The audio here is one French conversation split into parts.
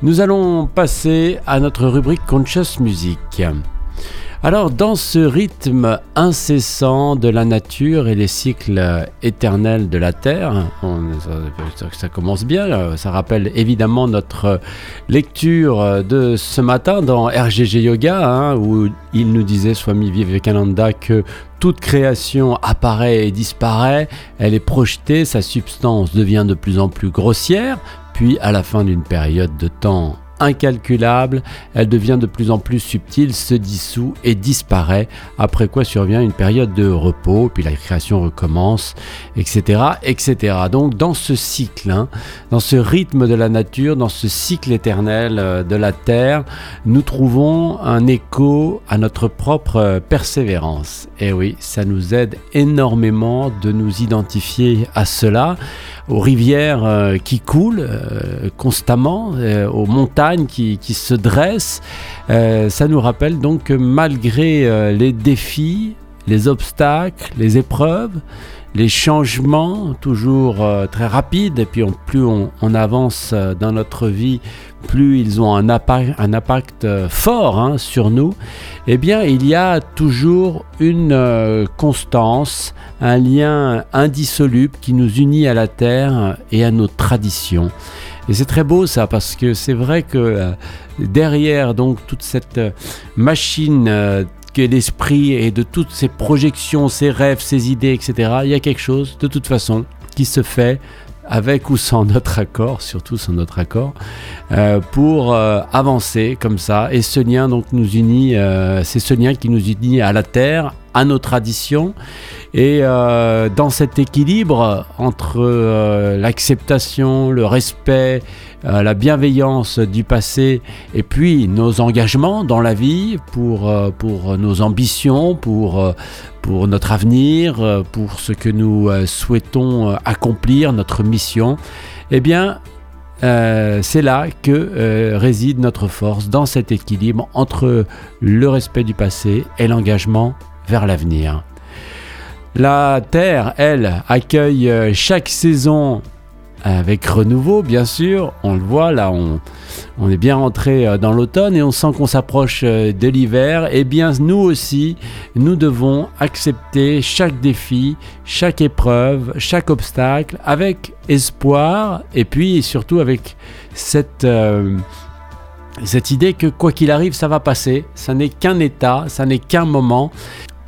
Nous allons passer à notre rubrique Conscious Music. Alors, dans ce rythme incessant de la nature et les cycles éternels de la Terre, ça, commence bien, ça rappelle évidemment notre lecture de ce matin dans RGG Yoga, hein, où il nous disait, Swami Vivekananda, que toute création apparaît et disparaît, elle est projetée, sa substance devient de plus en plus grossière, puis à la fin d'une période de temps incalculable, elle devient de plus en plus subtile, se dissout et disparaît, après quoi survient une période de repos, puis la création recommence, etc. etc. Donc dans ce cycle, hein, dans ce rythme de la nature, dans ce cycle éternel euh, de la Terre, nous trouvons un écho à notre propre persévérance. Et oui, ça nous aide énormément de nous identifier à cela aux rivières euh, qui coulent euh, constamment, euh, aux montagnes qui, qui se dressent. ça nous rappelle donc que malgré les défis, les obstacles, les épreuves, les changements toujours très rapides, et puis plus on, avance dans notre vie, plus ils ont un impact, fort hein, sur nous, eh bien il y a toujours une constance, un lien indissoluble qui nous unit à la terre et à nos traditions. Et c'est très beau ça parce que c'est vrai que euh, derrière donc toute cette euh, machine que l'esprit et de toutes ces projections, ces rêves, ces idées, etc., il y a quelque chose de toute façon qui se fait avec ou sans notre accord, surtout sans notre accord, euh, pour euh, avancer comme ça. Et ce lien donc nous unit, euh, c'est ce lien qui nous unit à la terre, à nos traditions. Et dans cet équilibre entre l'acceptation, le respect, la bienveillance du passé et puis nos engagements dans la vie pour, pour nos ambitions, pour, pour notre avenir, euh, pour ce que nous euh, souhaitons euh, accomplir, notre mission, eh bien, c'est là que réside notre force, dans cet équilibre entre le respect du passé et l'engagement vers l'avenir. La Terre, elle, accueille chaque saison avec renouveau, bien sûr. On le voit, là, on, est bien rentré euh, dans l'automne et on sent qu'on s'approche euh, de l'hiver. Eh bien, nous aussi, nous devons accepter chaque défi, chaque épreuve, chaque obstacle avec espoir et puis surtout avec cette... Euh, cette idée que quoi qu'il arrive, ça va passer, ça n'est qu'un état, ça n'est qu'un moment,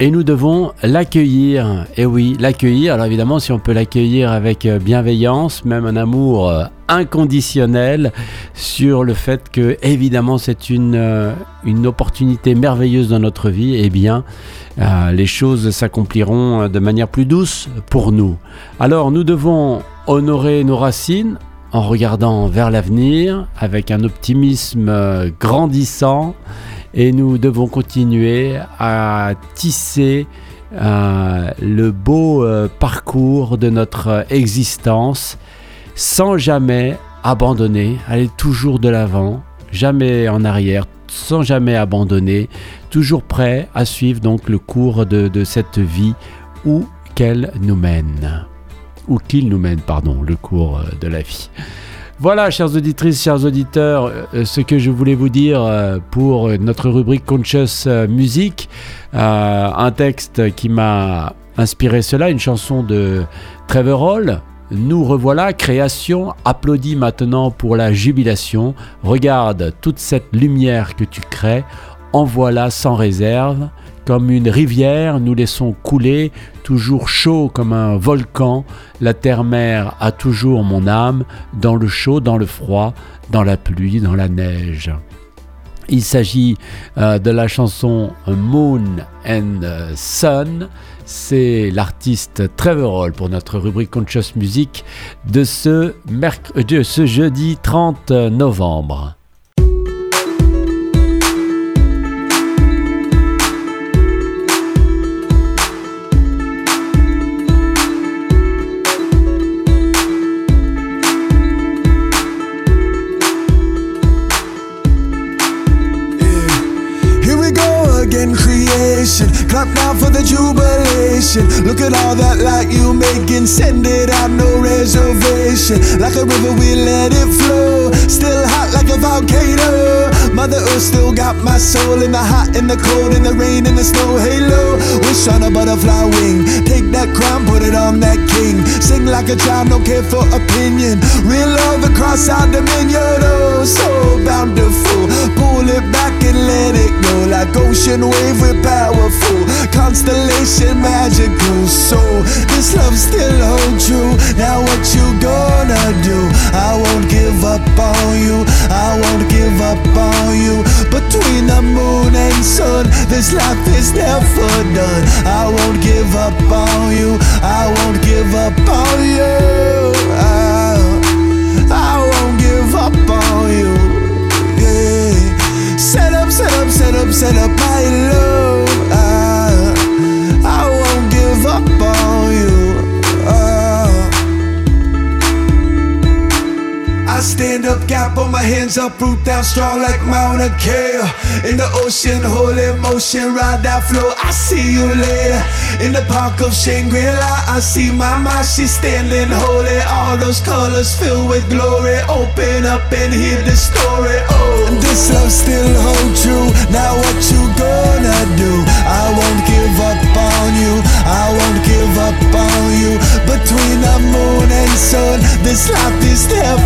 et nous devons l'accueillir. Et oui, l'accueillir. Alors évidemment, si on peut l'accueillir avec euh, bienveillance, même un amour euh, inconditionnel sur le fait que évidemment c'est une, euh, une opportunité merveilleuse dans notre vie, eh bien les choses s'accompliront de manière plus douce pour nous. Alors nous devons honorer nos racines en regardant vers l'avenir avec un optimisme grandissant et nous devons continuer à tisser euh, le beau euh, parcours de notre existence sans jamais abandonner, aller toujours de l'avant, jamais en arrière, sans jamais abandonner, toujours prêt à suivre donc le cours de, de cette vie où qu'elle nous mène, ou qu'il nous mène, pardon, le cours euh, de la vie. Voilà, chères auditrices, chers auditeurs, euh, ce que je voulais vous dire euh, pour notre rubrique Conscious euh, Music. un texte qui m'a inspiré cela, une chanson de Trevor Hall. Nous revoilà, création, applaudis maintenant pour la jubilation. Regarde toute cette lumière que tu crées, en voilà sans réserve. Comme une rivière, nous laissons couler, toujours chaud comme un volcan. La terre-mère a toujours mon âme, dans le chaud, dans le froid, dans la pluie, dans la neige. Il s'agit euh, de la chanson Moon and Sun. C'est l'artiste Trevor Hall pour notre rubrique Conscious Music de ce, de ce jeudi 30 novembre. Now for the jubilation. Look at all that light you making. Send it out, no reservation. Like a river, we let it flow. Still hot like a volcano. Mother Earth still got my soul in the hot, in the cold, in the rain, in the snow. Halo. Wish on a butterfly wing. Take that crown, put it on that king. Sing like a child, no care for opinion. Real love across our dominion. Oh, so bountiful. Pull it back and let it go. Like ocean wave, we're powerful. Constellation magical. So this love still hold true. Now what you gonna do? I won't give up on you. I won't give up on you. Between the moon and sun, this life is never done. I won't give up on you. I won't give up on you. I, I won't give up on you. Yeah. Set up, set up, set up, set up hands up, root down strong like Mount Akea. In the ocean, holy motion, ride that flow. I see you later. In the park of Shangri-La, I see my mom, she's standing holy. All those colors filled with glory. Open up and hear the story. Oh, and this love still hold true. Now what you gonna do? I won't give up on you. I won't give up on you. Between the moon and sun, this life is never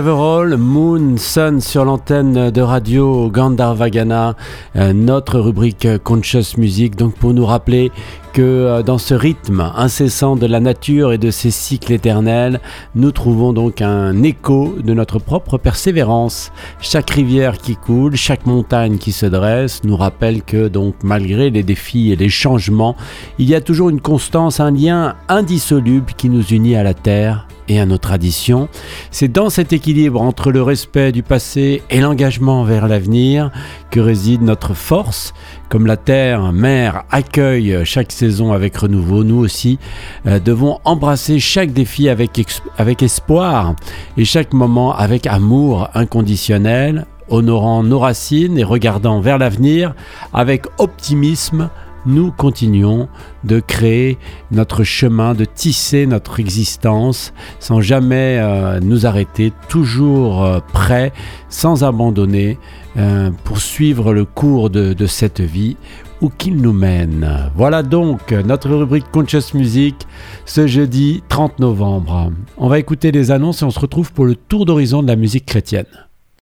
Moon, Sun sur l'antenne de radio Gandharvagana, euh, notre rubrique Conscious Music, donc pour nous rappeler euh, dans ce rythme incessant de la nature et de ses cycles éternels, nous trouvons donc un écho de notre propre persévérance. Chaque rivière qui coule, chaque montagne qui se dresse nous rappelle que donc malgré les défis et les changements, il y a toujours une constance, un lien indissoluble qui nous unit à la terre et à nos traditions. C'est dans cet équilibre entre le respect du passé et l'engagement vers l'avenir que réside notre force. Comme la terre, mère, accueille chaque saison avec renouveau, nous aussi euh, devons embrasser chaque défi avec, espoir et chaque moment avec amour inconditionnel, honorant nos racines et regardant vers l'avenir avec optimisme nous continuons de créer notre chemin, de tisser notre existence sans jamais euh, nous arrêter, toujours euh, prêts, sans abandonner, euh, pour suivre le cours de, de cette vie où qu'il nous mène. Voilà donc notre rubrique Conscious Music ce jeudi 30 novembre. On va écouter les annonces et on se retrouve pour le tour d'horizon de la musique chrétienne.